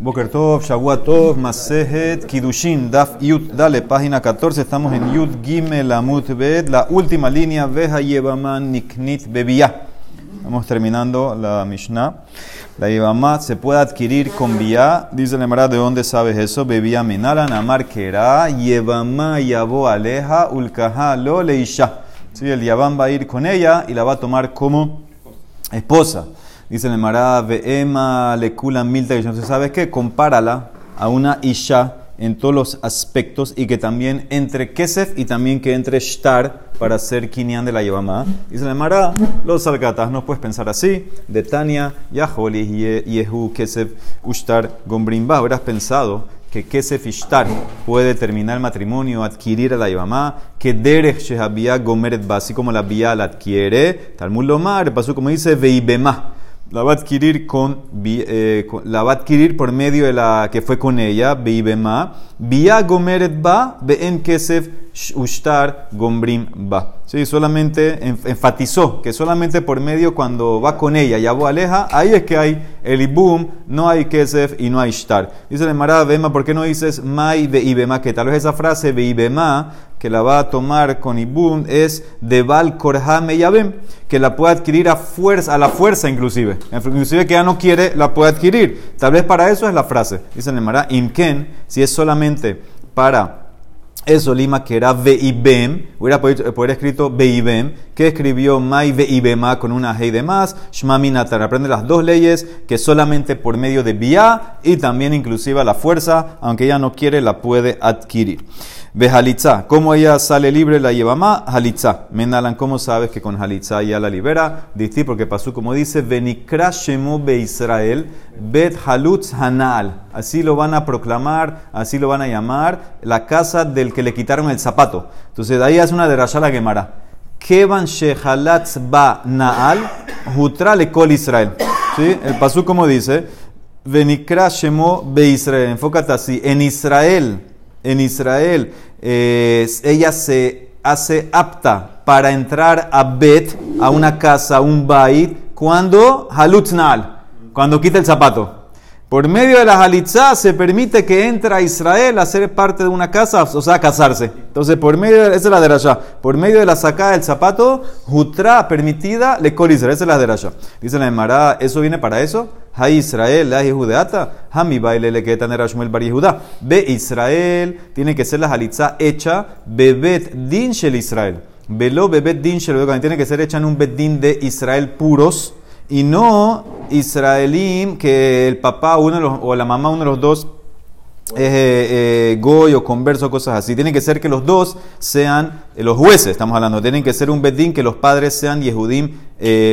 Boker Tov, Shavuot Masejet, Kidushin, Daf Yud, dale, página 14, estamos en Yud Gimel Amut Bet, la última línea, Veja Yevaman Niknit Bebiyah. Estamos terminando la Mishnah. La Yevamá se puede adquirir con Biyah, dice la Emara, ¿de dónde sabes eso? Bebiyah Menalan, Amar Kera, Yevamá Yabo Aleja, Ulkaha Lo Leisha. Sí, el Yavam va a ir con ella y la va a tomar como esposa. Dice el Mará, Ve'ema lekula milta Entonces, ¿sabes qué? Compárala a una Isha en todos los aspectos y que también entre Kesef y también que entre Shtar para ser Kinyan de la Yevamá. Dice el Mará, los salgatas, no puedes pensar así. De Tania, Yaholi, Yehu, Kesef, Ushtar, Gombrimba. Habrás pensado que Kesef Ishtar puede terminar el matrimonio, adquirir a la Yevamá, que Derech Shehabia Gomeret así como la Bia la adquiere. Talmud Lomar, pasó como dice Veibema la va a adquirir con, eh, la va a adquirir por medio de la que fue con ella, Beibema, Bia Gomeret Ba, en Kesef Ushtar Gombrim Ba. Sí, solamente enfatizó que solamente por medio cuando va con ella, ya aleja, ahí es que hay el Ibum, no hay Kesef y no hay Shtar. Dice el Marada Bema, ¿por qué no dices Mai Beibema? Que tal vez esa frase Beibema que la va a tomar con Ibum es de Val Korhame Yabem, que la puede adquirir a fuerza, a la fuerza inclusive. Inclusive que ya no quiere, la puede adquirir. Tal vez para eso es la frase. Dice el Mará, Imken, si es solamente para eso lima que era Veibem, hubiera podido, escrito Veibem, que escribió Mai Veibema con una Hei de más, Shmami Natar. Aprende las dos leyes que solamente por medio de Bia y también inclusive a la fuerza, aunque ella no quiere, la puede adquirir. Ve halitza. ¿Cómo ella sale libre? La lleva más. Halitza. Menalan, ¿cómo sabes que con halitza ya la libera? Dice porque pasó como dice, Venikra Shemu be Israel, Bet Halutz Hanal. Así lo van a proclamar, así lo van a llamar, la casa del que le quitaron el zapato. Entonces de ahí hace una derasha la Gemara. Kevan Shehalatz ba Naal, Hutra le kol Israel. ¿Sí? El pasú como dice, Venikra Shemu be Israel. Enfócate así. En Israel en Israel, eh, ella se hace apta para entrar a Bet, a una casa, un bait, cuando halutznal, cuando quita el zapato. Por medio de la halitzá se permite que entre a Israel a ser parte de una casa, o sea, a casarse. Entonces, por medio de, esa es la derasha. Por medio de la sacada del zapato, jutra permitida, le col. Esa es la derasha. Dice la Emara, ¿eso viene para eso? Ha Israel, la Yehudeata, Hami baile le que era Shmuel bar Yehuda. Ve Israel, tiene que ser la halitzá hecha, bebet din shel Israel. Velo bebet din shel, tiene que ser hecha en un bedín de Israel puros y no israelín que el papá uno o la mamá uno de los dos eh, eh, goy o converso, cosas así. Tienen que ser que los dos sean eh, los jueces, estamos hablando. Tienen que ser un bedín que los padres sean yehudim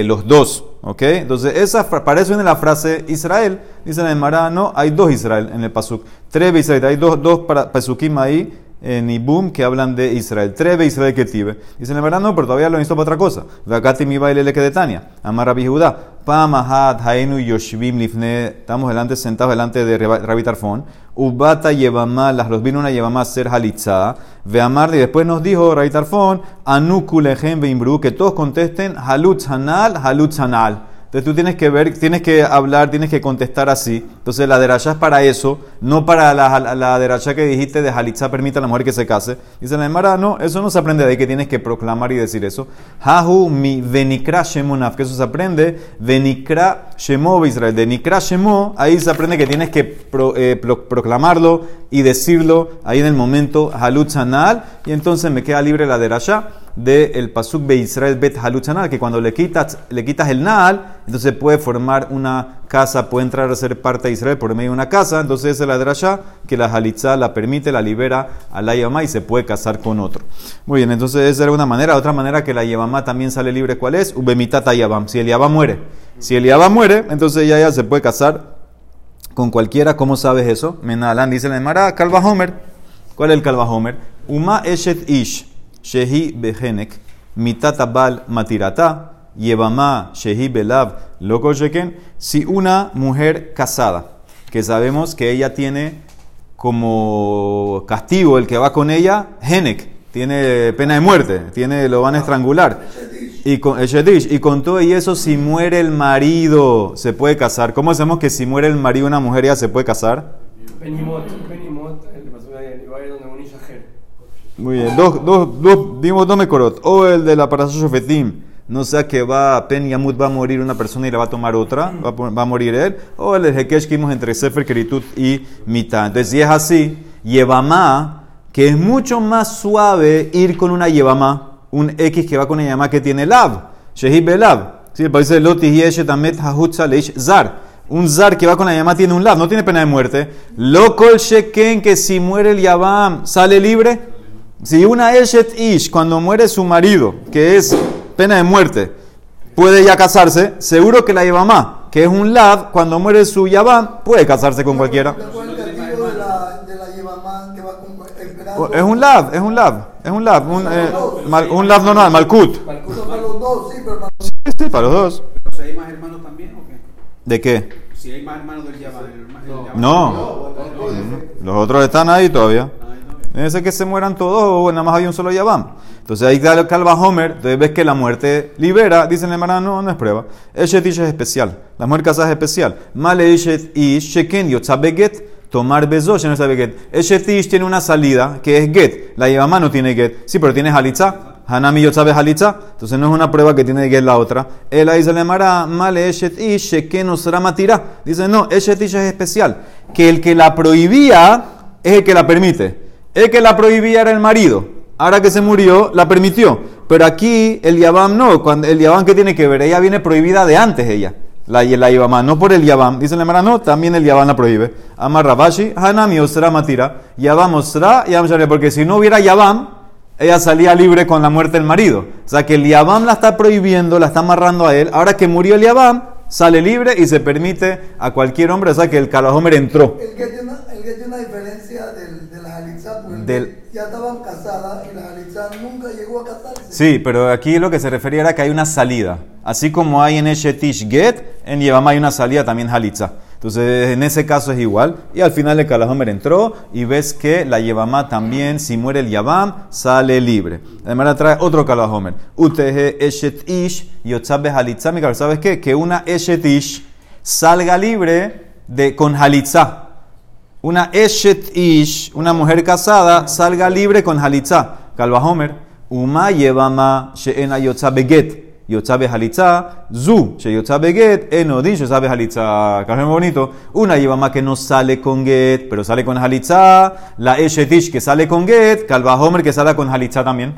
los dos. ¿Ok? Entonces, esa, para eso viene la frase Israel. Dice en el Mará, no, hay dos Israel en el Pasuk. Tres Israel, hay dos, dos Pasukim ahí en Ibum que hablan de Israel. Trebe Israel que tibe. Dicen, la verdad no, pero todavía lo necesito para otra cosa. Vacati mi baile que de Tania. Amar Rabbi Judá. Pamahat Haenu Yoshvim Lifne. Estamos delante, sentados delante de Rabbi Tarfon. Ubata Yevamá, las los vino una Yevamá ser Halitza. Veamar, y después nos dijo Rabbi Tarfon, Anukulejem Veimbru, que todos contesten Halutz Hanal, Halutz Hanal. Entonces tú tienes que ver, tienes que hablar, tienes que contestar así. Entonces la derachá es para eso, no para la, la derachá que dijiste de Jalitza permite a la mujer que se case. Dice la Emara, no, eso no se aprende de ahí que tienes que proclamar y decir eso. Hahu mi venikra shemonaf, que eso se aprende, venikra shemo Israel. De nikra shemo, ahí se aprende que tienes que eh, proclamarlo y decirlo ahí en el momento halutzanal, y entonces me queda libre la derachá del el pasuk be Israel bet halutzanal, que cuando le quitas, le quitas el naal, entonces puede formar una casa, puede entrar a ser parte de Israel por medio de una casa, entonces es la drasha que la halitzá la permite, la libera a la yamá y se puede casar con otro. Muy bien, entonces esa era una manera, otra manera que la yabamá también sale libre, ¿cuál es? Ubemitata yabam, si el yabam muere. Si el yabam muere, entonces ella ya se puede casar con cualquiera, ¿cómo sabes eso? Menalan dice la Emara, Calva Homer. ¿Cuál es el Calva Homer? Uma Eshet Ish. Shehi Behenek, Mitata Bal Matirata, Yevama Shehi Belav Loco Sheken, si una mujer casada, que sabemos que ella tiene como castigo el que va con ella, Henek, tiene pena de muerte, tiene, lo van a estrangular. Y con, y con todo y eso, si muere el marido, se puede casar. ¿Cómo hacemos que si muere el marido una mujer ya se puede casar? Muy bien, dos, dos, dos, dimos dos mekorot. O el de la parasha Shofetim, no sea que va, Pen Yamut va a morir una persona y le va a tomar otra, va a, va a morir él. O el Hekesh que vimos entre Sefer Keritut y Mitad. Entonces, si es así, Yevamá, que es mucho más suave ir con una Yevamá, un X que va con una Yevamá que tiene Lav, Shehi Belav. Sí, el país de Loti Yeshet Amet Hahutza Leish Zar. Un zar que va con la Yavamá tiene un lav, no tiene pena de muerte. Lo kol sheken que si muere el Yavam sale libre. Si una Eshet Ish, cuando muere su marido, que es pena de muerte, puede ya casarse, seguro que la Yavamá, que es un lav, cuando muere su Yavam, puede casarse con cualquiera. ¿Cuál fue el castigo de la, de la Yevamá que va con, esperando? Es un lav, es un lav, es un lav, un, eh, mal- un lav normal, malkut. Uno para los dos, sí, pero para Sí, sí, para los dos. ¿Pero si hay más hermanos también o qué? ¿De qué? Si hay más hermanos del Yabá. Yabá- No, los otros están ahí todavía. Debe ser que se mueran todos o nada más había un solo Yabam. Entonces ahí da el Calva Homer, entonces ves que la muerte libera, dicen hermana, no, no es prueba. Eshet Ish es especial, la mujer casada es especial. Male Eshet Ish, Sheken Yotzabeget, tomar bezosh en esa Beget. Eshet Ish tiene una salida que es Get, la Yabamá no tiene Get, sí, pero tiene Halitza. Hanami Yotzabe Halitza, entonces no es una prueba que tiene Get la otra. Él ahí se le llamará Male Eshet Ish, Sheken Osrama Tira. Dice, no, Eshet Ish es especial, que el que la prohibía es el que la permite. El que la prohibía era el marido. Ahora que se murió, la permitió. Pero aquí el Yabam no. Cuando, el Yabam que tiene que ver, ella viene prohibida de antes ella. La, la Yabam, no por el Yabam. Dice la Mara, no, también el Yabam la prohíbe. Amar Rabashi, Hanami Osra Matira. Yabam Osra, Yabam Shariah. Porque si no hubiera Yabam, ella salía libre con la muerte del marido. O sea que el Yabam la está prohibiendo, la está amarrando a él. Ahora que murió el Yabam, sale libre y se permite a cualquier hombre. O sea que el Kalahomer entró. El que tiene una diferencia Del- ya estaban casadas y la Jalitza nunca llegó a casarse. Sí, pero aquí lo que se refería era que hay una salida. Así como hay en Eshetish Get, en Yevama hay una salida también Halitza. Entonces, en ese caso es igual. Y al final el Kalahomer entró y ves que la Yevama también, si muere el Yavam, sale libre. Además, trae otro Kalahomer. Uteje Eshetish Yotzabe Halitza. Mi cabeza, ¿sabes qué? Que una Eshetish salga libre de, con Halitza. Una Eshet Ish, una mujer casada, salga libre con Halitza. Calva Homer. Uma Yevama Sheena Yotza Beget. Yotza Halitza. Zu She Yotza Beget. Enodin Yotza Halitza. Calva bonito. Una Yevama que no sale con Get, pero sale con Halitza. La Eshet Ish que sale con Get. Calva Homer que sale con Halitza también.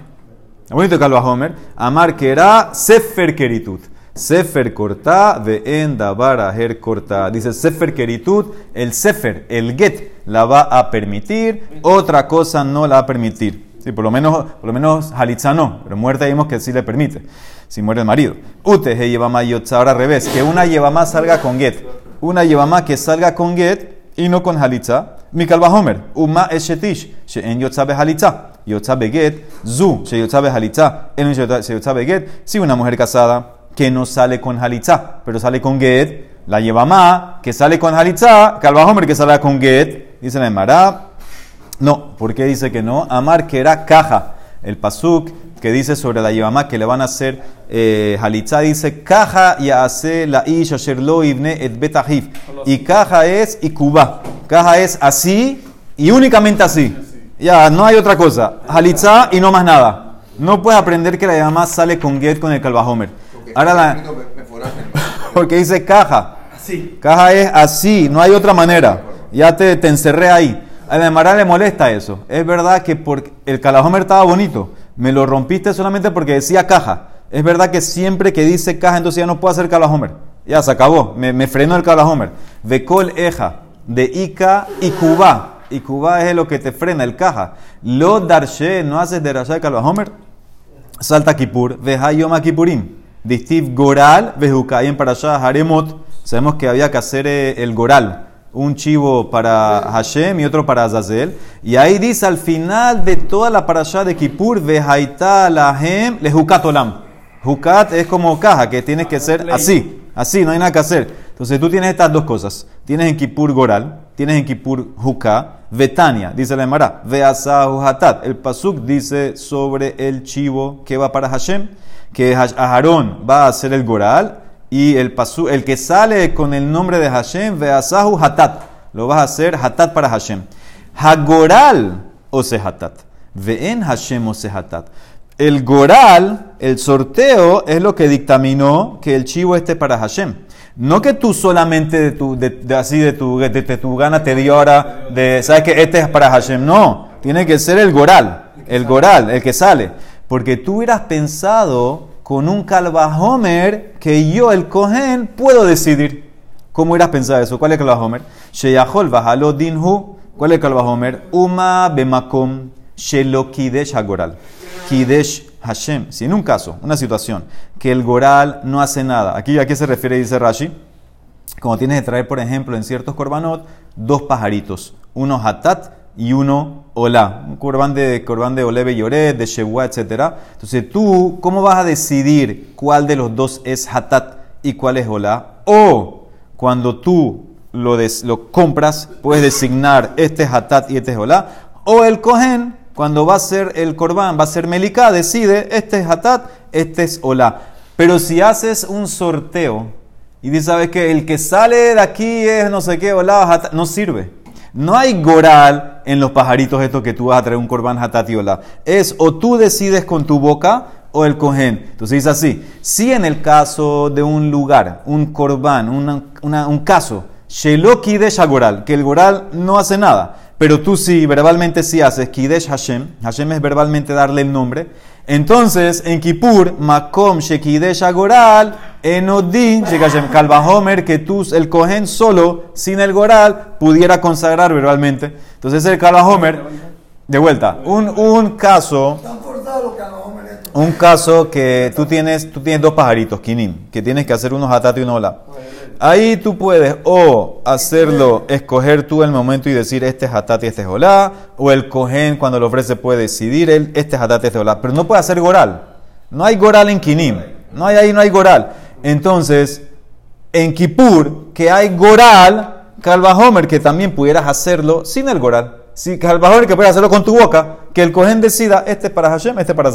Bonito Calva Homer. Amar que era Sefer Keritut. Sefer corta de endabara her corta. Dice Sefer keritut, el Sefer, el get, la va a permitir, otra cosa no la va a permitir. Sí, por lo menos, por lo menos Halitza no, pero muerte vimos que sí le permite, si muere el marido. Ute he llevama yotza, ahora al revés, que una llevama salga con get, una llevama que salga con get y no con Halitza. Mikal Homer, Uma eshetish, she'en yotza be Halitza. Yotza beget, zu, she yotza be Halitza, en she yotza beget, si una mujer casada que no sale con Halitza, pero sale con Get, la lleva Ma, que sale con Halitza, Calva que sale con Get, dice la Emara, no, ¿por qué dice que no? Amar que era caja, el pasuk que dice sobre la Yevamá que le van a hacer eh, dice caja y hace la ish asher lo ibne et betahif. Y caja es y cuba. Caja es así y únicamente así. Ya, no hay otra cosa. Halitza y no más nada. No puedes aprender que la Yevamá sale con get con el Calvajomer. Ahora la, porque dice caja. Así. Caja es así, no hay otra manera. Ya te, te encerré ahí. A la Mara le molesta eso. Es verdad que porque el calajomer estaba bonito. Me lo rompiste solamente porque decía caja. Es verdad que siempre que dice caja, entonces ya no puedo hacer calajomer. Ya se acabó. Me, me frenó el calajomer. De col eja, de Ica y Cuba. Y Cuba es lo que te frena, el caja. Lo darshe, no haces de Rasha de calajomer. Salta Kipur, veja Yom Kipurim. Distiv Goral, vejuca. Y en Parashah Haremot, sabemos que había que hacer eh, el Goral. Un chivo para Hashem y otro para Azazel. Y ahí dice al final de toda la Parashah de Kippur, vejaita lahem lejukat olam. Jukat es como caja, que tienes que ser así. Así, no hay nada que hacer. Entonces tú tienes estas dos cosas. Tienes en Kippur Goral, tienes en Kippur Juká, Betania, dice la Emara, Veasahu Hatat. El Pasuk dice sobre el chivo que va para Hashem, que Aharón va a hacer el Goral y el, pasu, el que sale con el nombre de Hashem, Veasahu Hatat, lo vas a hacer Hatat para Hashem. Hagoral o Hatat. Ve'en Hashem o Hatat. El Goral, el sorteo, es lo que dictaminó que el chivo esté para Hashem. No que tú solamente de tu, de, de- así de tu, de tu gana te dio ahora, de, sabes que este es para Hashem. No, tiene que ser el Goral, el Goral, el que sale. Porque tú hubieras pensado con un Calvajomer que yo, el Cohen, puedo decidir. ¿Cómo hubieras pensado eso? ¿Cuál es el Calvajomer? Sheyahol Dinhu. ¿Cuál es el Calvajomer? Uma Bemakom Shelo Kidesh Hagoral. Kidesh Hashem. Si en un caso, una situación, que el Goral no hace nada. Aquí a qué se refiere, dice Rashi. Como tienes que traer, por ejemplo, en ciertos korbanot, dos pajaritos. Uno hatat y uno olá. Un corbán de, corbán de oleve y oret, de shewa, etc. Entonces tú, ¿cómo vas a decidir cuál de los dos es hatat y cuál es olá? O cuando tú lo, des- lo compras, puedes designar este es hatat y este es olá. O el cohen, cuando va a ser el corbán, va a ser melicá, decide este es hatat, este es olá. Pero si haces un sorteo, y dice, ¿sabes qué? El que sale de aquí es no sé qué, hola, jata- no sirve. No hay goral en los pajaritos estos que tú vas a traer un corbán hatati hola. Es o tú decides con tu boca o el cohen. Entonces dice así, si en el caso de un lugar, un corbán, una- un caso, shelo kidesh goral, que el goral no hace nada, pero tú sí, verbalmente sí haces kidesh Hashem, Hashem es verbalmente darle el nombre, entonces, en Kippur, Makom Shekidesh Agoral, Enodin Shekashem Kalvahomer, que tú, el Kohen solo, sin el Goral, pudiera consagrar verbalmente. Entonces, el Kalvahomer, de vuelta, un, un caso, un caso que tú tienes, tú tienes dos pajaritos, Kinim, que tienes que hacer unos hatat y unos hola. Ahí tú puedes o hacerlo, escoger tú el momento y decir este es hatat y este es hola, o el cohen cuando lo ofrece puede decidir él, este es hatat y este es hola, pero no puede hacer goral. No hay goral en Kinim, no hay ahí, no hay goral. Entonces, en Kippur, que hay goral, Calvajomer, que también pudieras hacerlo sin el goral. Si Calvajomer, que puedes hacerlo con tu boca, que el cohen decida, este es para Hashem, este es para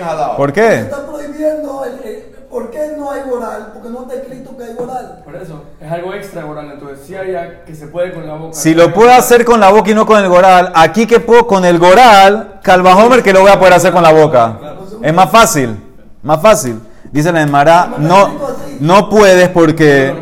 jalado. ¿Por qué? está prohibiendo el, el- ¿Por qué no hay moral? Porque no está escrito que hay moral. Por eso, es algo extra oral. Entonces, sí hay ya que se puede con la boca. Si lo puedo hacer con la boca y no con el goral, aquí que puedo con el goral, Calvajomer que lo voy a poder hacer con la boca. Es más fácil, más fácil. Dice la Emara, no, no puedes porque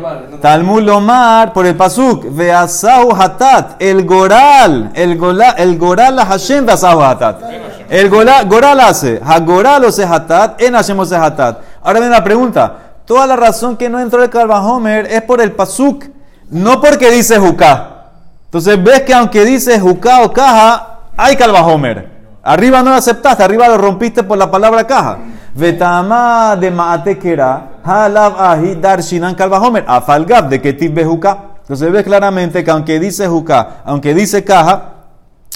Talmud Lomar, por el pasuk, Veasau Hatat, el goral, el goral, el goral la Hashem Veasau Hatat. El goral, goral hace, Hagoral se Hatat, en Hashem se Hatat. Ahora viene la pregunta, toda la razón que no entró el Calvajomer es por el pasuk, no porque dice Juká. Entonces ves que aunque dice Juká o caja, hay Calvajomer. Arriba no lo aceptaste, arriba lo rompiste por la palabra caja. Vetama de maatekera, halab ahi dar shinan Calvajomer, afalgab de que tibbe Juká. Entonces ves claramente que aunque dice Juká, aunque dice caja,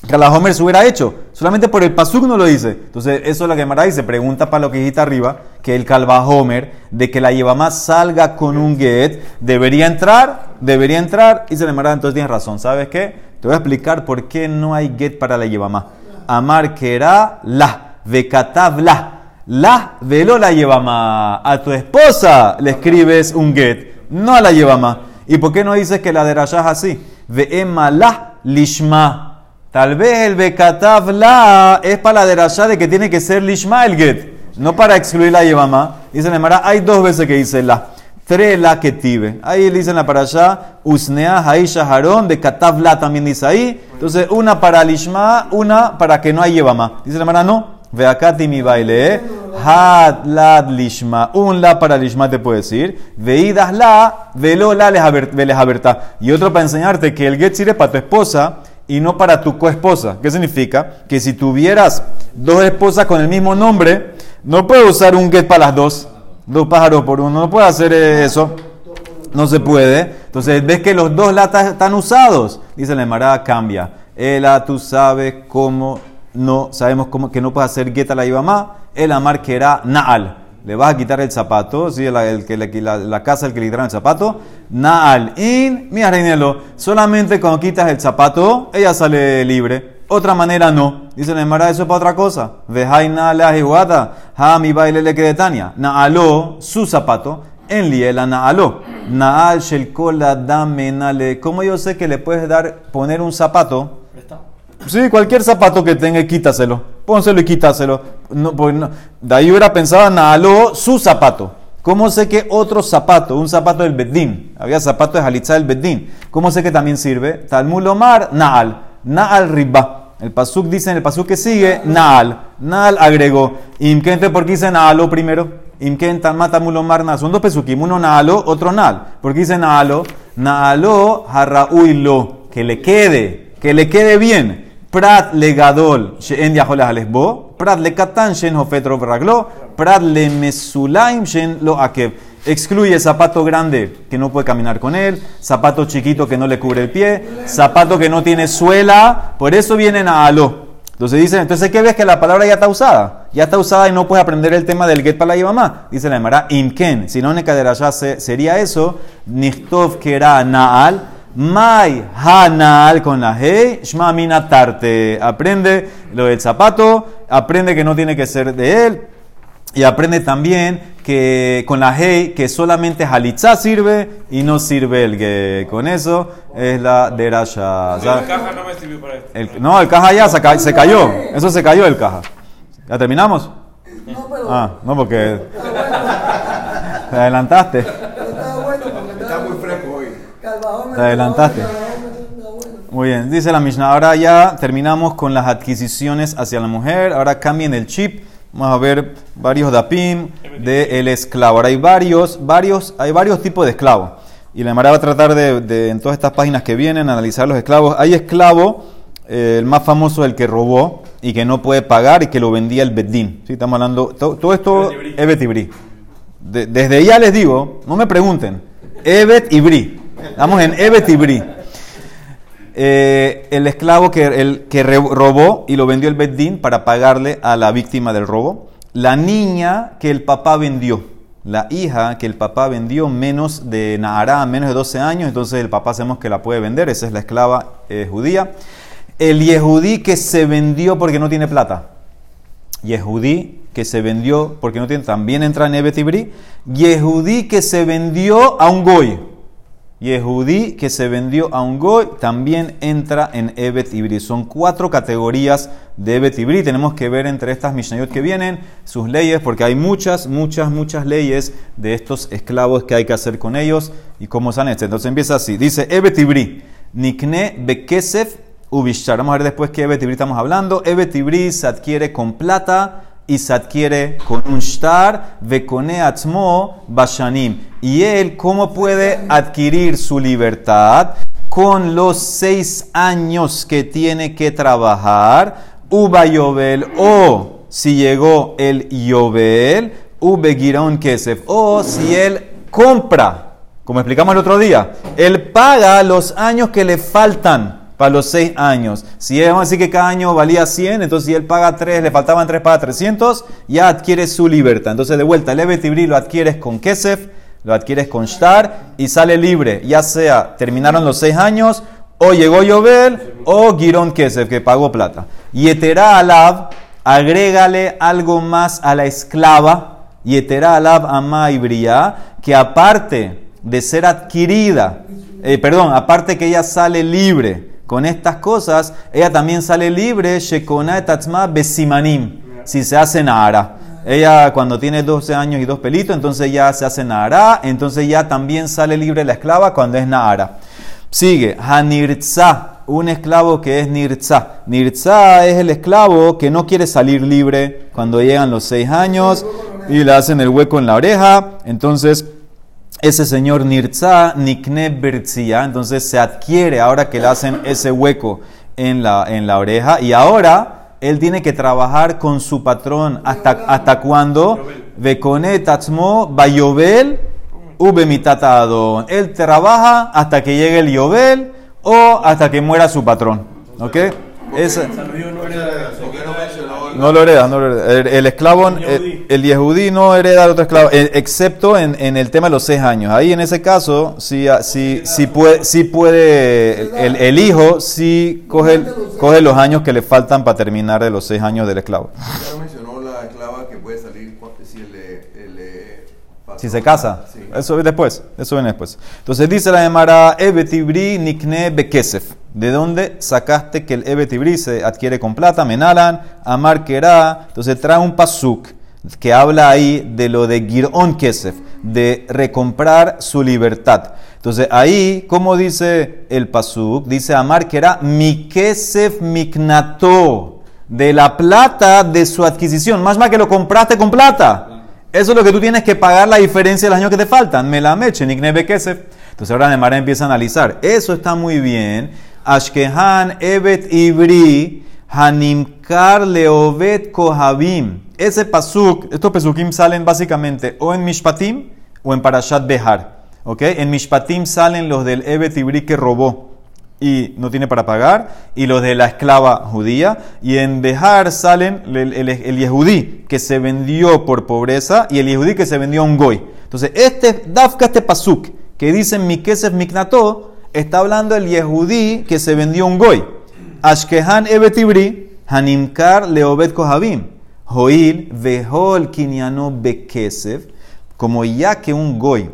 Calvajomer se hubiera hecho. Solamente por el pasuk no lo dice. Entonces, eso es lo que Mara dice. Pregunta para lo que dijiste arriba, que el Calvajomer, de que la Yevamá salga con un get, debería entrar, debería entrar. Y se le Mara, entonces tienes razón. ¿Sabes qué? Te voy a explicar por qué no hay get para la Yevamá. Amar la, vekatav la. La velo la Yevamá. A tu esposa le escribes un get, no a la Yevamá. ¿Y por qué no dices que la de Rashah es así? La lishma. Tal vez el Bekatav la es para la derashá de que tiene que ser lishma el get, no para excluir la yevama. Dice la Mara, hay dos veces que dice la. Tres la que tive. Ahí le dicen la para allá, usnea, haisha, harón, Bekatav la también dice ahí. Entonces, una para lishma, una para que no hay yevama. Dice la Mara, no. Ve acá mi baile. Had lad lishma. Un la para lishma te puede decir. Veidas la, velo la les aberta. Y otro para enseñarte que el get sirve para tu esposa y no para tu coesposa. ¿Qué significa? Que si tuvieras dos esposas con el mismo nombre, no puedes usar un get para las dos. Dos pájaros por uno. No puedes hacer eso. No se puede. Entonces, ves que los dos latas están usados. Dice la Emara, cambia. Ela, tú sabes cómo no, sabemos cómo, que no puedes hacer get a la Ibamá. El amar que era Naal. Le vas a quitar el zapato, ¿sí? la, el la, la casa el que le quitaron el zapato. Naal. In, mira, Reinelo, solamente cuando quitas el zapato, ella sale libre. Otra manera no. Dice la Emara, eso es para otra cosa. Vejaina la jiguata, ha mi baile le quedetania. Naalo, su zapato, en liela naalo. Naal shel dame nale. ¿Cómo yo sé que le puedes dar, poner un zapato? Sí, cualquier zapato que tenga, quítaselo. Pónselo y quítaselo. No, pues no. De ahí hubiera pensado, naalo, su zapato. ¿Cómo sé que otro zapato, un zapato del Bedín, había zapato de Jalitza del Bedín, ¿cómo sé que también sirve? Talmud Omar, Naal, Naal Riba. El Pasuk dice en el Pasuk que sigue, Naal, Naal agregó. Imken, ¿por qué dice Naalo primero? Imken, Talmud Talmud Omar, Naal. Son dos Pesukim, uno Naalo, otro Naal. ¿Por qué dice Naalo? Naalo, Harrauilo, que le quede, que le quede bien. Prat legadol, she'en yahol lesbo, prat le katan, shen hofet rov raglo, prat le mesulaim, shen lo akev. Excluye zapato grande que no puede caminar con él, zapato chiquito que no le cubre el pie, zapato que no tiene suela, por eso vienen a alo. Entonces dicen, entonces ¿qué ves que la palabra ya está usada? Ya está usada y no puedes aprender el tema del get para la mamá. Dice la Emara, imken, si no ya sería eso, nichtov kera naal, Mai Hanal con la Hey, Shma Mina Tarte. Aprende lo del zapato, aprende que no tiene que ser de él. Y aprende también que con la Hey que solamente Halitza sirve y no sirve el que con eso es la derasha. El caja no me sirvió para esto. El- no, el caja ya se, ca- se cayó. Eso se cayó el caja. ¿Ya terminamos? No, pero Ah, no, porque te adelantaste. Está muy fresco Te adelantaste. Muy bien, dice la Mishnah. Ahora ya terminamos con las adquisiciones hacia la mujer. Ahora cambien el chip. Vamos a ver varios dapim de el esclavo. Ahora hay varios, varios, hay varios tipos de esclavos. Y la Mara va a tratar de, de, en todas estas páginas que vienen, analizar los esclavos. Hay esclavo, eh, el más famoso, el que robó y que no puede pagar y que lo vendía el Beddin. ¿Sí? Estamos hablando, to- todo esto es Betibri. De- desde ya les digo, no me pregunten, Evet y Bri. Estamos en Evet y Bri. Eh, el esclavo que, el, que robó y lo vendió el Beddin para pagarle a la víctima del robo. La niña que el papá vendió. La hija que el papá vendió menos de Nahara, menos de 12 años, entonces el papá sabemos que la puede vender, esa es la esclava eh, judía. El yehudí que se vendió porque no tiene plata. Yehudí que se vendió porque no tiene, también entra en Evet y Bri. Yehudí que se vendió a un goy. Yehudí que se vendió a un goy también entra en Evet y Bri. Son cuatro categorías de Evet y Bri. Tenemos que ver entre estas Mishnayot que vienen sus leyes, porque hay muchas, muchas, muchas leyes de estos esclavos que hay que hacer con ellos y cómo están hechos. Entonces empieza así. Dice Evet y Bri. Nikne bekesef ubishar. Vamos a ver después qué Evet y Bri estamos hablando. Evet y Bri se adquiere con plata y se adquiere con un shtar, vekone atzmo bashanim. Y él, ¿cómo puede adquirir su libertad? Con los seis años que tiene que trabajar, uba yobel, o si llegó el yobel, ube girón kesef, o si él compra, como explicamos el otro día, él paga los años que le faltan para los seis años. Si vamos a decir que cada año valía 100, entonces si él paga 3, le faltaban 3, paga 300, ya adquiere su libertad. Entonces de vuelta, el Ebetibri lo adquieres con Kesef, lo adquieres con Shtar y sale libre, ya sea terminaron los seis años, o llegó Yobel, o Girón Kesef, que pagó plata. Y Alab, agrégale algo más a la esclava, y Eterá Alab Ama y que aparte de ser adquirida, eh, perdón, aparte que ella sale libre con estas cosas, ella también sale libre, Shekona Tatzma Besimanim, si se hace Nahara. Ella cuando tiene 12 años y dos pelitos, entonces ya se hace Nahara, entonces ya también sale libre la esclava cuando es Nahara. Sigue, Hanirza, un esclavo que es Nirza. Nirza es el esclavo que no quiere salir libre cuando llegan los 6 años y le hacen el hueco en la oreja, entonces ese señor Nirza, Nikne Bertzia, entonces se adquiere ahora que le hacen ese hueco en la, en la oreja y ahora él tiene que trabajar con su patrón hasta, hasta cuando Vekone Tatzmo Bayobel Ube mitata adon. Él trabaja hasta que llegue el Yobel o hasta que muera su patrón. ¿Ok? Esa- no era. ¿Por qué no mencionó No lo hereda, no lo hereda. El, el esclavo, el, el yehudí no hereda al otro esclavo, eh, excepto en, en el tema de los seis años. Ahí en ese caso, sí, ah, sí, sí puede, sí puede el, el hijo sí coge, coge los años que le faltan para terminar de los seis años del esclavo. Ya mencionó la esclava que puede salir cu- si el, eh, el, eh, pasó- Si se casa. Sí. Eso después. Eso viene después. Entonces dice la Gemara, Ebetibri nikne bekesef. ¿De dónde sacaste que el Ebetibri se adquiere con plata? Menalan, Amar Kerá. Entonces trae un pasuk que habla ahí de lo de Girón Kesef, de recomprar su libertad. Entonces ahí, ¿cómo dice el pasuk? Dice Amar Kerá, mi Kesef miknato. De la plata de su adquisición. Más más que lo compraste con plata. Eso es lo que tú tienes que pagar la diferencia de los años que te faltan. Me la meche, niknebe. Entonces ahora Nemara empieza a analizar. Eso está muy bien. Ashkehan evet ibri hanimkar leovet kohabim. Ese pasuk, estos pesukim salen básicamente o en Mishpatim o en Parashat Behar. ¿Ok? En Mishpatim salen los del evet ibri que robó y no tiene para pagar, y los de la esclava judía, y en Behar salen el, el, el yehudí que se vendió por pobreza y el yehudí que se vendió a un goy. Entonces, este Dafka, este pasuk, que dice Mikesef Miknato, está hablando del yehudí que se vendió a un goy. Ashkehan ebetibri, Hanimkar leobet kohabim, Joil vehol kinyano bekesef, como ya que un goy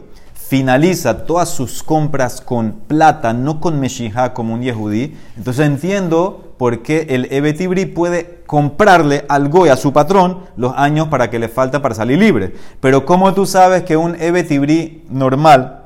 finaliza todas sus compras con plata, no con meshijá como un yehudí, entonces entiendo por qué el ebetibri puede comprarle al goy, a su patrón, los años para que le falta para salir libre. Pero ¿cómo tú sabes que un ebetibri normal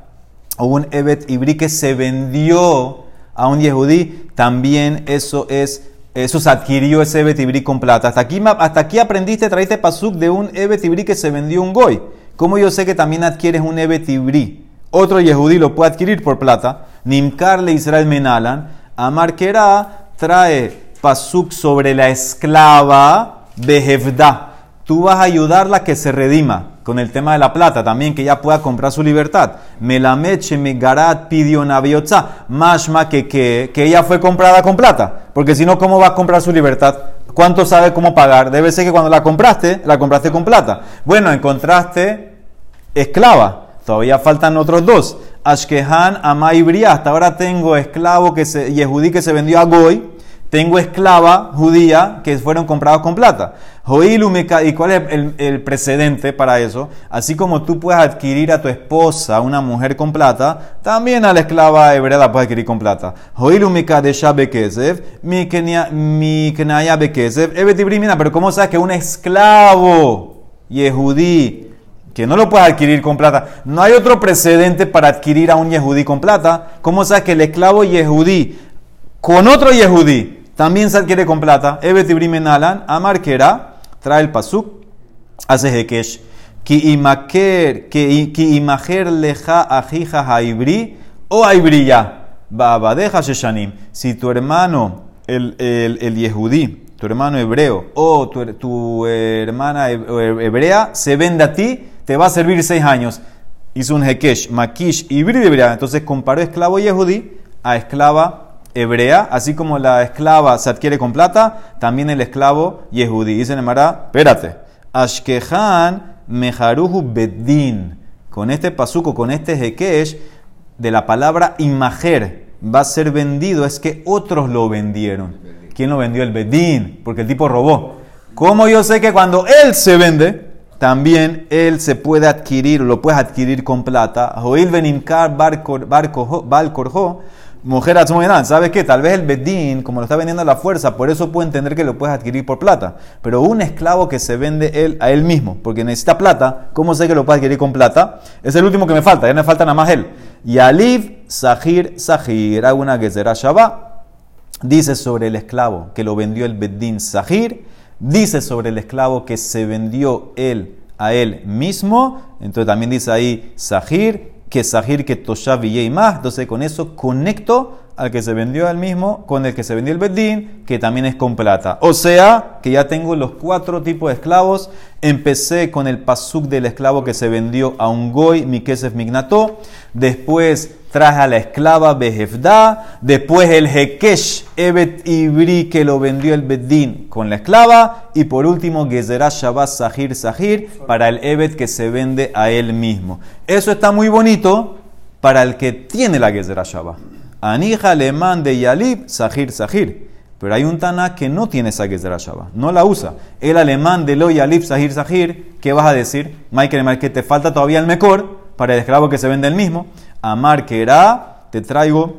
o un evet ibri que se vendió a un yehudí, también eso es, eso se adquirió ese evet ibri con plata. Hasta aquí, hasta aquí aprendiste, traíste pasuk de un evet ibri que se vendió un goy. ¿Cómo yo sé que también adquieres un evet ibri? Otro yehudí lo puede adquirir por plata. Nimkar le Israel Menalan. Amar Kerá trae pasuk sobre la esclava Behevda. Tú vas a ayudarla a que se redima con el tema de la plata también, que ella pueda comprar su libertad. Melameche megarat pidió naviotza. Mashma que, que, que ella fue comprada con plata. Porque si no, ¿cómo va a comprar su libertad? ¿Cuánto sabe cómo pagar? Debe ser que cuando la compraste, la compraste con plata. Bueno, encontraste esclava. Todavía faltan otros dos. Ashkehan Amaibria. Hasta ahora tengo esclavo que se, yehudí que se vendió a Goy. Tengo esclava judía que fueron comprados con plata. ¿Y cuál es el, precedente para eso? Así como tú puedes adquirir a tu esposa, una mujer con plata, también a la esclava hebrea la puedes adquirir con plata. Pero ¿cómo sabes que un esclavo yehudí que no lo puedes adquirir con plata. No hay otro precedente para adquirir a un yehudí con plata. ¿Cómo sabes que el esclavo yehudí con otro yehudí también se adquiere con plata? Evet Ibrim Alan, Amar Kera, trae el pasuk, hace Hekesh. Ki imaker, ki imajer leja ajija haibri o haibriya. Babadeja sheshanim. Si tu hermano, el, el, el yehudí, tu hermano hebreo o tu, tu hermana he- he- hebrea se vende a ti, te va a servir seis años. Hizo un hekesh, makish, hibri hebrea. Entonces comparó esclavo yehudí a esclava hebrea, así como la esclava se adquiere con plata, también el esclavo yehudí. Dice Nemara, espérate. Ashkehan meharuhu bedin. Con este pasuco, con este hekesh, de la palabra imager, va a ser vendido, es que otros lo vendieron. ¿Quién lo vendió? El bedín, porque el tipo robó. ¿Cómo yo sé que cuando él se vende, también él se puede adquirir, lo puedes adquirir con plata? Joil benimkar bar mujer atzmoedan. ¿Sabes qué? Tal vez el bedín, como lo está vendiendo a la fuerza, por eso puede entender que lo puedes adquirir por plata. Pero un esclavo que se vende él a él mismo, porque necesita plata, ¿cómo sé que lo puede adquirir con plata? Es el último que me falta, ya me falta nada más él. Y Sahir, Sahir, hago una que será Shabbat. Dice sobre el esclavo que lo vendió el Bedín Sahir. Dice sobre el esclavo que se vendió él a él mismo. Entonces también dice ahí Sahir, que Sahir que Toshav y. Entonces con eso conecto al que se vendió al mismo con el que se vendió el bedín, que también es con plata. O sea, que ya tengo los cuatro tipos de esclavos. Empecé con el pasuk del esclavo que se vendió a un goy, Mikesef Mignato. Después traje a la esclava Behefda. Después el Hekesh Evet Ibri que lo vendió el bedín con la esclava. Y por último, Gezerah Shabbat Sahir Sahir para el Evet que se vende a él mismo. Eso está muy bonito para el que tiene la Gezerah Shabbat. Anija alemán de Yalib, Sahir Sahir. Pero hay un Tana que no tiene Gezerah Shabbat, no la usa. El alemán de Lo Yalib, Sahir Sahir, ¿qué vas a decir? Michael, que te falta todavía el mejor para el esclavo que se vende el mismo. Amar que era, te traigo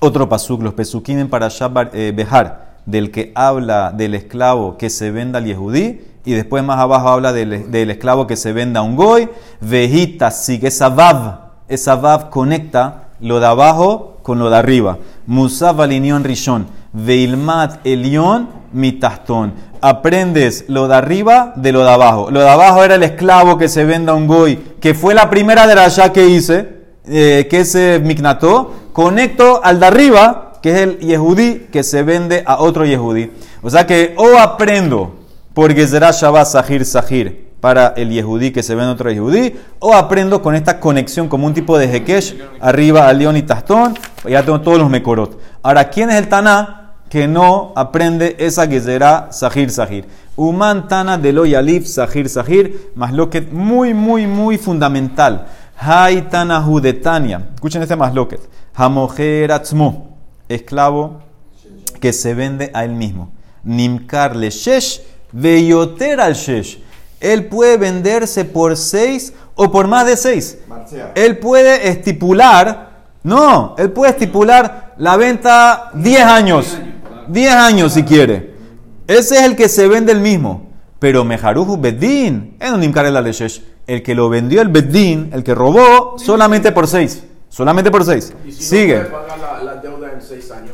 otro pasuk, los pesukim para Shabbat eh, Behar, del que habla del esclavo que se venda al Yehudí. Y después más abajo habla del, del esclavo que se venda a un goy. Vejita, sigue esa vav. Esa vav conecta lo de abajo con lo de arriba. Musaf alinión rishon. Veilmat elión mitastón. Aprendes lo de arriba de lo de abajo. Lo de abajo era el esclavo que se venda a un goy, que fue la primera de ya que hice, eh, que es eh, Miknato. Conecto al de arriba, que es el Yehudí, que se vende a otro Yehudí. O sea que o aprendo por Gezerah Shabbat Sahir Sahir para el Yehudí que se vende a otro Yehudí, o aprendo con esta conexión como un tipo de Hekesh, arriba al león y tastón, ya tengo todos los Mekorot. Ahora, ¿quién es el Taná que no aprende esa Gezerah Sahir Sahir? Uman Tana de Sahir Sahir, más lo que muy, muy, muy fundamental. Hay Tana Judetania. Escuchen este más lo que. Esclavo que se vende a él mismo. Nimkar le shesh, veyoter al shesh. Él puede venderse por seis o por más de seis. Él puede estipular, no, él puede estipular la venta 10 años. 10 años si quiere. Ese es el que se vende el mismo. Pero Mejaruju Bedín, es un el que lo vendió el Bedín, el que robó, solamente por seis. Solamente por seis. Y si Sigue. no puede pagar la, la deuda en seis años.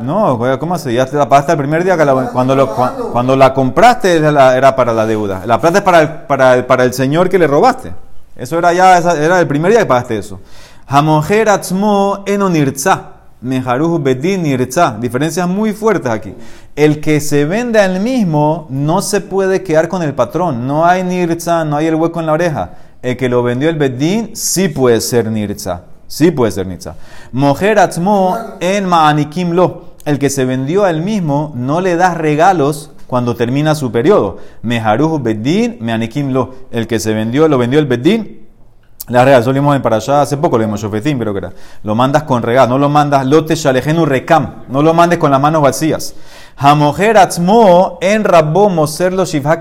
No, ¿cómo así? Ya te la pagaste el primer día que la- cuando, lo, cua- cuando la compraste era, para la deuda. La plata es para el, para, el, para el señor que le robaste. Eso era ya, era el primer día que pagaste eso. Hamojer atzmo eno nirtza. Mejaruj bedin nirtza. Diferencias muy fuertes aquí. El que se vende al mismo no se puede quedar con el patrón. No hay nirtza, no hay el hueco en la oreja. El que lo vendió el bedín sí puede ser nirtza. Sí puede ser nirtza. Mojer atzmo en ma'anikim lo. El que se vendió al mismo no le das regalos cuando termina su periodo. Mejaruj bedín, me'anikim lo. El que se vendió, lo vendió el bedín, la real, eso lo vimos en para allá hace poco, lo vimos Shofetim, pero que era. Lo mandas con regalo, no lo mandas lote shalejenu rekam, no lo mandes con las manos vacías. Hamojer atzmo en rabbo moser lo shivha.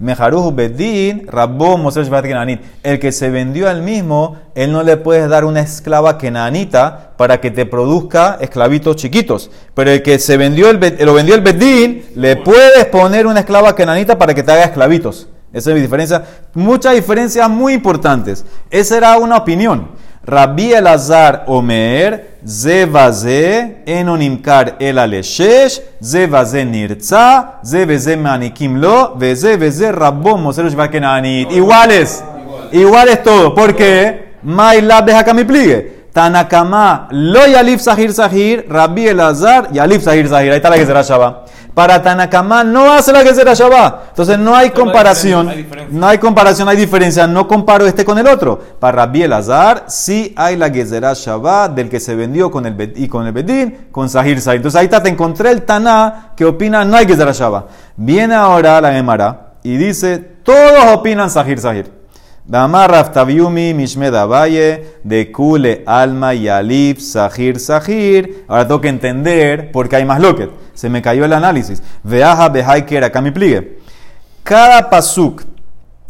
Mejaruj bedin, rabbo moser shivha kenanit. El que se vendió al mismo, él no le puedes dar una esclava kenanita para que te produzca esclavitos chiquitos. Pero el que se vendió el, lo vendió el bedín, le puedes poner una esclava kenanita para que te haga esclavitos. Esa es mi diferencia. Muchas diferencias muy importantes. Esa era una opinión. Rabbi Elazar Omer, Zevaze, Enonimkar el Aleshesh, Zevaze Nirza, Zeveze Manikim Lo, Veze Veze Rabbo Moserosh Vakenanit. Iguales. Iguales todo. ¿Por qué? Mailab deja que me pligue. Tanakama, lo Yalif Sahir Sahir, Rabbi Elazar, Yalif Sahir Sahir. Ahí está la que será. Para Tanakama no hace la que será Shabbat. Entonces no hay comparación. hay. No hay comparación, hay diferencia. No comparo este con el otro. Para Rabbi Elazar, sí hay la Gezerah Shabbat del que se vendió con el y con el Bedín, con Sahir Sahir. Entonces ahí está, te encontré el Taná que opina no hay Gezerah Shabbat. Viene ahora la Gemara y dice, todos opinan Sahir Sahir. Damar Raftaviumi Mishmed Abaye de Kule Alma Yalif Sahir Sahir. Ahora tengo que entender por qué hay más loquet. Se me cayó el análisis. Veaja Behaiker, acá me pligue. Cada pasuk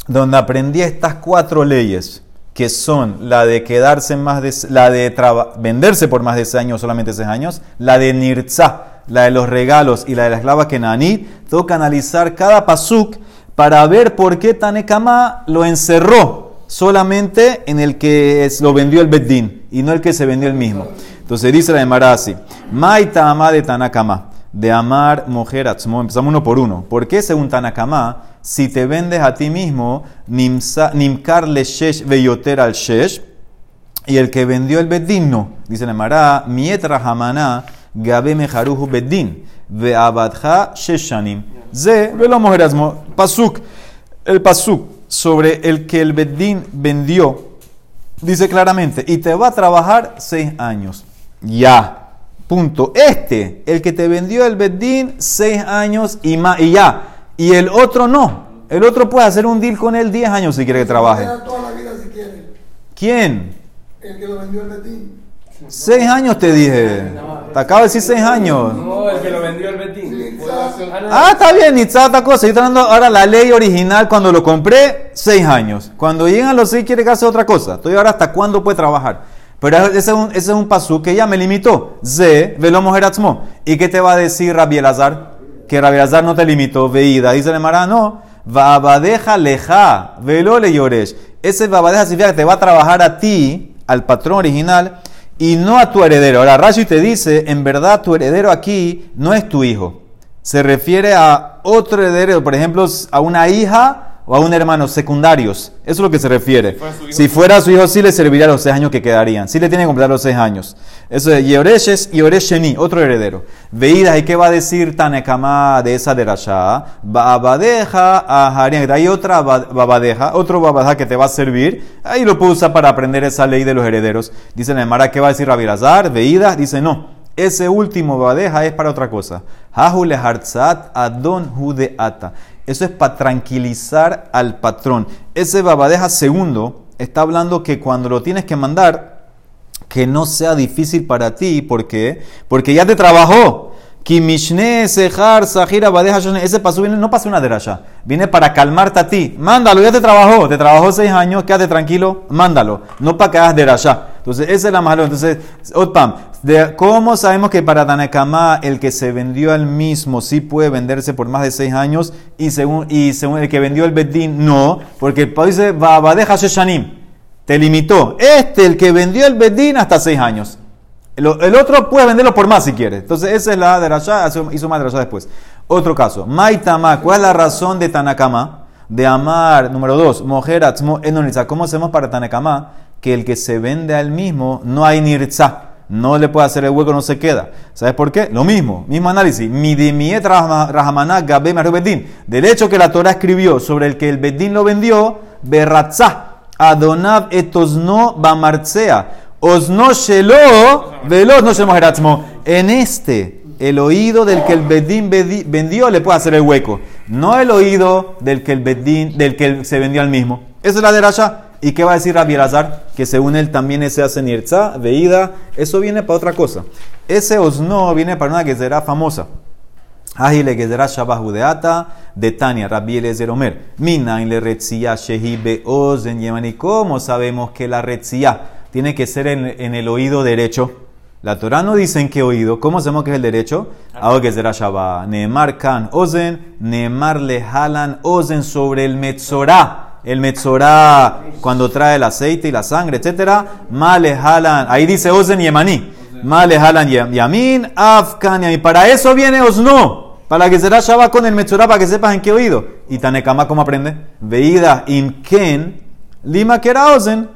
donde aprendí estas cuatro leyes, que son la de quedarse más de, la de venderse por más de seis años, solamente seis años, la de Nirza, la de los regalos y la de la esclava Kenanit, tengo que analizar cada pasuk para ver por qué Tanekama lo encerró solamente en el que es- lo vendió el Beddin y no el que se vendió el mismo. Entonces dice la Emara así, Maita ama de Tanakama, de amar mujer atzmo. Empezamos uno por uno. ¿Por qué según Tanakama, si te vendes a ti mismo, nimkar le shesh veyoter al shesh, y el que vendió el bedín no. Dice la Mará, mietra hamaná gabe mejaruhu bedín, ve abadja sheshanim. Ze, velo mojerasmo, pasuk, el pasuk sobre el que el bedín vendió, dice claramente, y te va a trabajar seis años. Ya, punto. Este, el que te vendió el bedín, seis años y, más, y ya. Y el otro no. El otro puede hacer un deal con él 10 años si quiere que trabaje. Queda toda la vida si quiere. ¿Quién? El que lo vendió el Betín. Seis años te dije. Te acabo de decir seis años. No, el que lo vendió el Betín. Ah, está bien, ni otra cosa. Yo estoy dando ahora la ley original cuando lo compré, seis años. Cuando llegan los seis quiere que haga otra cosa. Estoy ahora hasta cuándo puede trabajar. Pero ese es un, ese pasú que ya me limitó. Ze, velo mojeratzmo. ¿Y qué te va a decir Rabbi Elazar? Que Rabbi Elazar no te limitó. Veida. Dice el Mará, no. Vabadeja leja, velo le llores. Ese babadeja significa que te va a trabajar a ti, al patrón original, y no a tu heredero. Ahora Rashi te dice, en verdad tu heredero aquí no es tu hijo. Se refiere a otro heredero, por ejemplo, a una hija o a un hermano secundarios. Eso es lo que se refiere. Si fuera su hijo, sí le serviría los seis años que quedarían. Sí le tiene que completar los seis años. Eso es Yeoreshes y Oresheni, otro heredero. Veídas, ¿y qué va a decir Tanekama de esa derashá? Babadeja a Harían. Hay otra babadeja, otro babadeja que te va a servir. Ahí lo puedo usar para aprender esa ley de los herederos. Dice Nemara, ¿qué va a decir Rabirazar? Veídas, dice no. Ese último babadeja es para otra cosa. Hahule hartzat adon judeata. Eso es para tranquilizar al patrón. Ese babadeja segundo está hablando que cuando lo tienes que mandar, que no sea difícil para ti. ¿Por qué? Porque ya te trabajó. Kimishne, Sejar, Sahira, Badeja, Ese paso viene, no pasa una derasha. Viene para calmarte a ti. Mándalo, ya te trabajó. Te trabajó seis años, quédate tranquilo, mándalo. No para que hagas derasha. Entonces, esa es la malo. Entonces, Otpam, ¿cómo sabemos que para Tanakama el que se vendió al mismo sí puede venderse por más de seis años y según, y según el que vendió el Bedín no? Porque el país dice. Te limitó. Este, el que vendió el Bedín, hasta seis años. El, otro puede venderlo por más si quiere. Entonces, esa es la de Rasha, hizo más de Rasha después. Otro caso. Maitama, ¿cuál es la razón de Tanakama? De amar, número dos, Enonitza. ¿Cómo hacemos para Tanakama? Que el que se vende al mismo, no hay nirza. No le puede hacer el hueco, no se queda. ¿Sabes por qué? Lo mismo, mismo análisis. Midimiet Rahamaná Gabe Bedín. Del hecho que la Torah escribió sobre el que el Bedín lo vendió, Berratzah. Adonav etosno bamartzea. Osno shelo, veloz no shemo En este, el oído del que el bedín vendió le puede hacer el hueco. No el oído del que el bedín, del que se vendió al mismo. Esa es la de Rasha. ¿Y qué va a decir Rabbi Elazar? Que según él también ese hace nirza, veída. Eso viene para otra cosa. Ese osno viene para una que será famosa. Agile que será Shabahudeata de Tania, Rabbi Eliezer Omer. Mina en le retzia shehi beozen yemani. ¿Cómo sabemos que la retzia tiene que ser en, el oído derecho. La Torah no dice en qué oído. ¿Cómo sabemos que es el derecho? Algo que será Shabbat. Neemar kan ozen, Neemar le jalan ozen sobre el metzorá. El metzorá cuando trae el aceite y la sangre, etc. Male jalan, ahí dice ozen yemaní. Male jalan yamin, afkan y Para eso viene osno. Para que será Shabbat con el metzorá, para que sepas en qué oído. Y Tanekama, ¿cómo aprende? Veida imken, lima que era ozen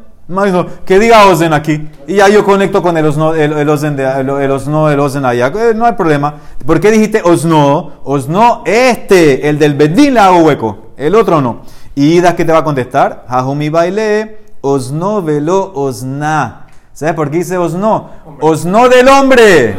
que diga Ozen aquí. Y ya yo conecto con el Osno, el, el Ozen, de, el, el, Osno, el Ozen allá. Eh, no hay problema. ¿Por qué dijiste Osno? Osno, este, el del Bedín le hago hueco. El otro no. Y Ida, ¿qué te va a contestar? Jajumi baile, Osno velo Osna. ¿Sabes por qué dice Osno? Osno del hombre.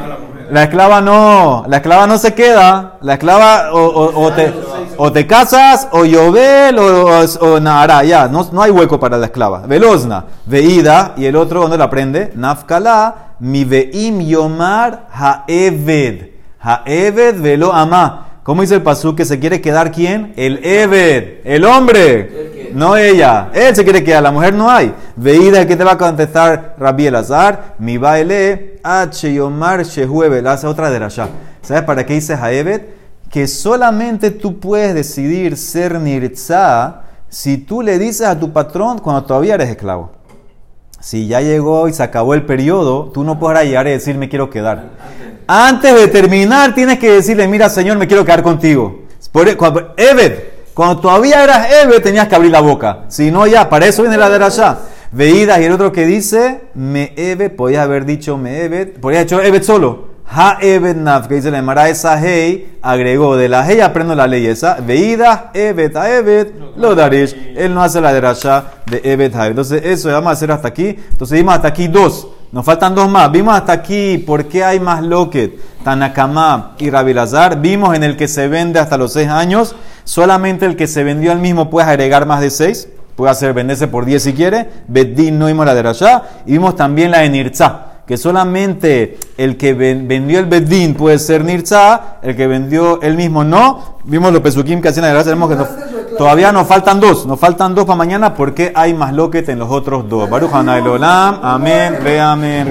La esclava no. La esclava no se queda. La esclava o, o te o te casas, o Yobel, o, o, Nahara, ya, no, no, hay hueco para la esclava. Velozna, Veida, y el otro, ¿dónde lo aprende? Nafkala, mi veim yomar haeved. Haeved velo ama. ¿Cómo dice el pasú que se quiere quedar quién? El Eved, el hombre, no ella. Él se quiere quedar, la mujer no hay. Veida, ¿qué te va a contestar Rabbi Elazar? Mi baile, H yomar shehueve. Hace otra de allá. ¿Sabes para qué dice Haeved? que solamente tú puedes decidir ser nirza si tú le dices a tu patrón cuando todavía eres esclavo. Si ya llegó y se acabó el periodo, tú no podrás llegar y decir me quiero quedar. Antes de terminar tienes que decirle, mira Señor, me quiero quedar contigo. E, cuando, Eved, cuando todavía eras Eved tenías que abrir la boca. Si no ya, para eso viene la de allá. Veídas y el otro que dice Me'ebet, podías haber dicho Me'ebet, podías haber dicho Evet solo. Ha Evet Naf, que dice la Emara, esa Hei agregó de la Hei aprendo la ley esa. Veídas, Evet a Evet, lo darish. Él no hace la derasha de Evet. Entonces, eso vamos a hacer hasta aquí. Entonces, vimos hasta aquí dos. Nos faltan dos más. Vimos hasta aquí por qué hay más loquet, Tanakama y Rabilazar. Vimos en el que se vende hasta los seis años. Solamente el que se vendió al mismo puede agregar más de seis. Puede hacer venderse por 10 si quiere. Beddin no vimos la de. Y vimos también la de Nirza. Que solamente el que ven- vendió el Beddin puede ser Nirza. El que vendió él mismo no. Vimos los pesukim que hacían Rasha. Vemos que nos- todavía nos faltan dos. Nos faltan dos para mañana porque hay más loquet en los otros dos. Baruch. Amén. Ve amén.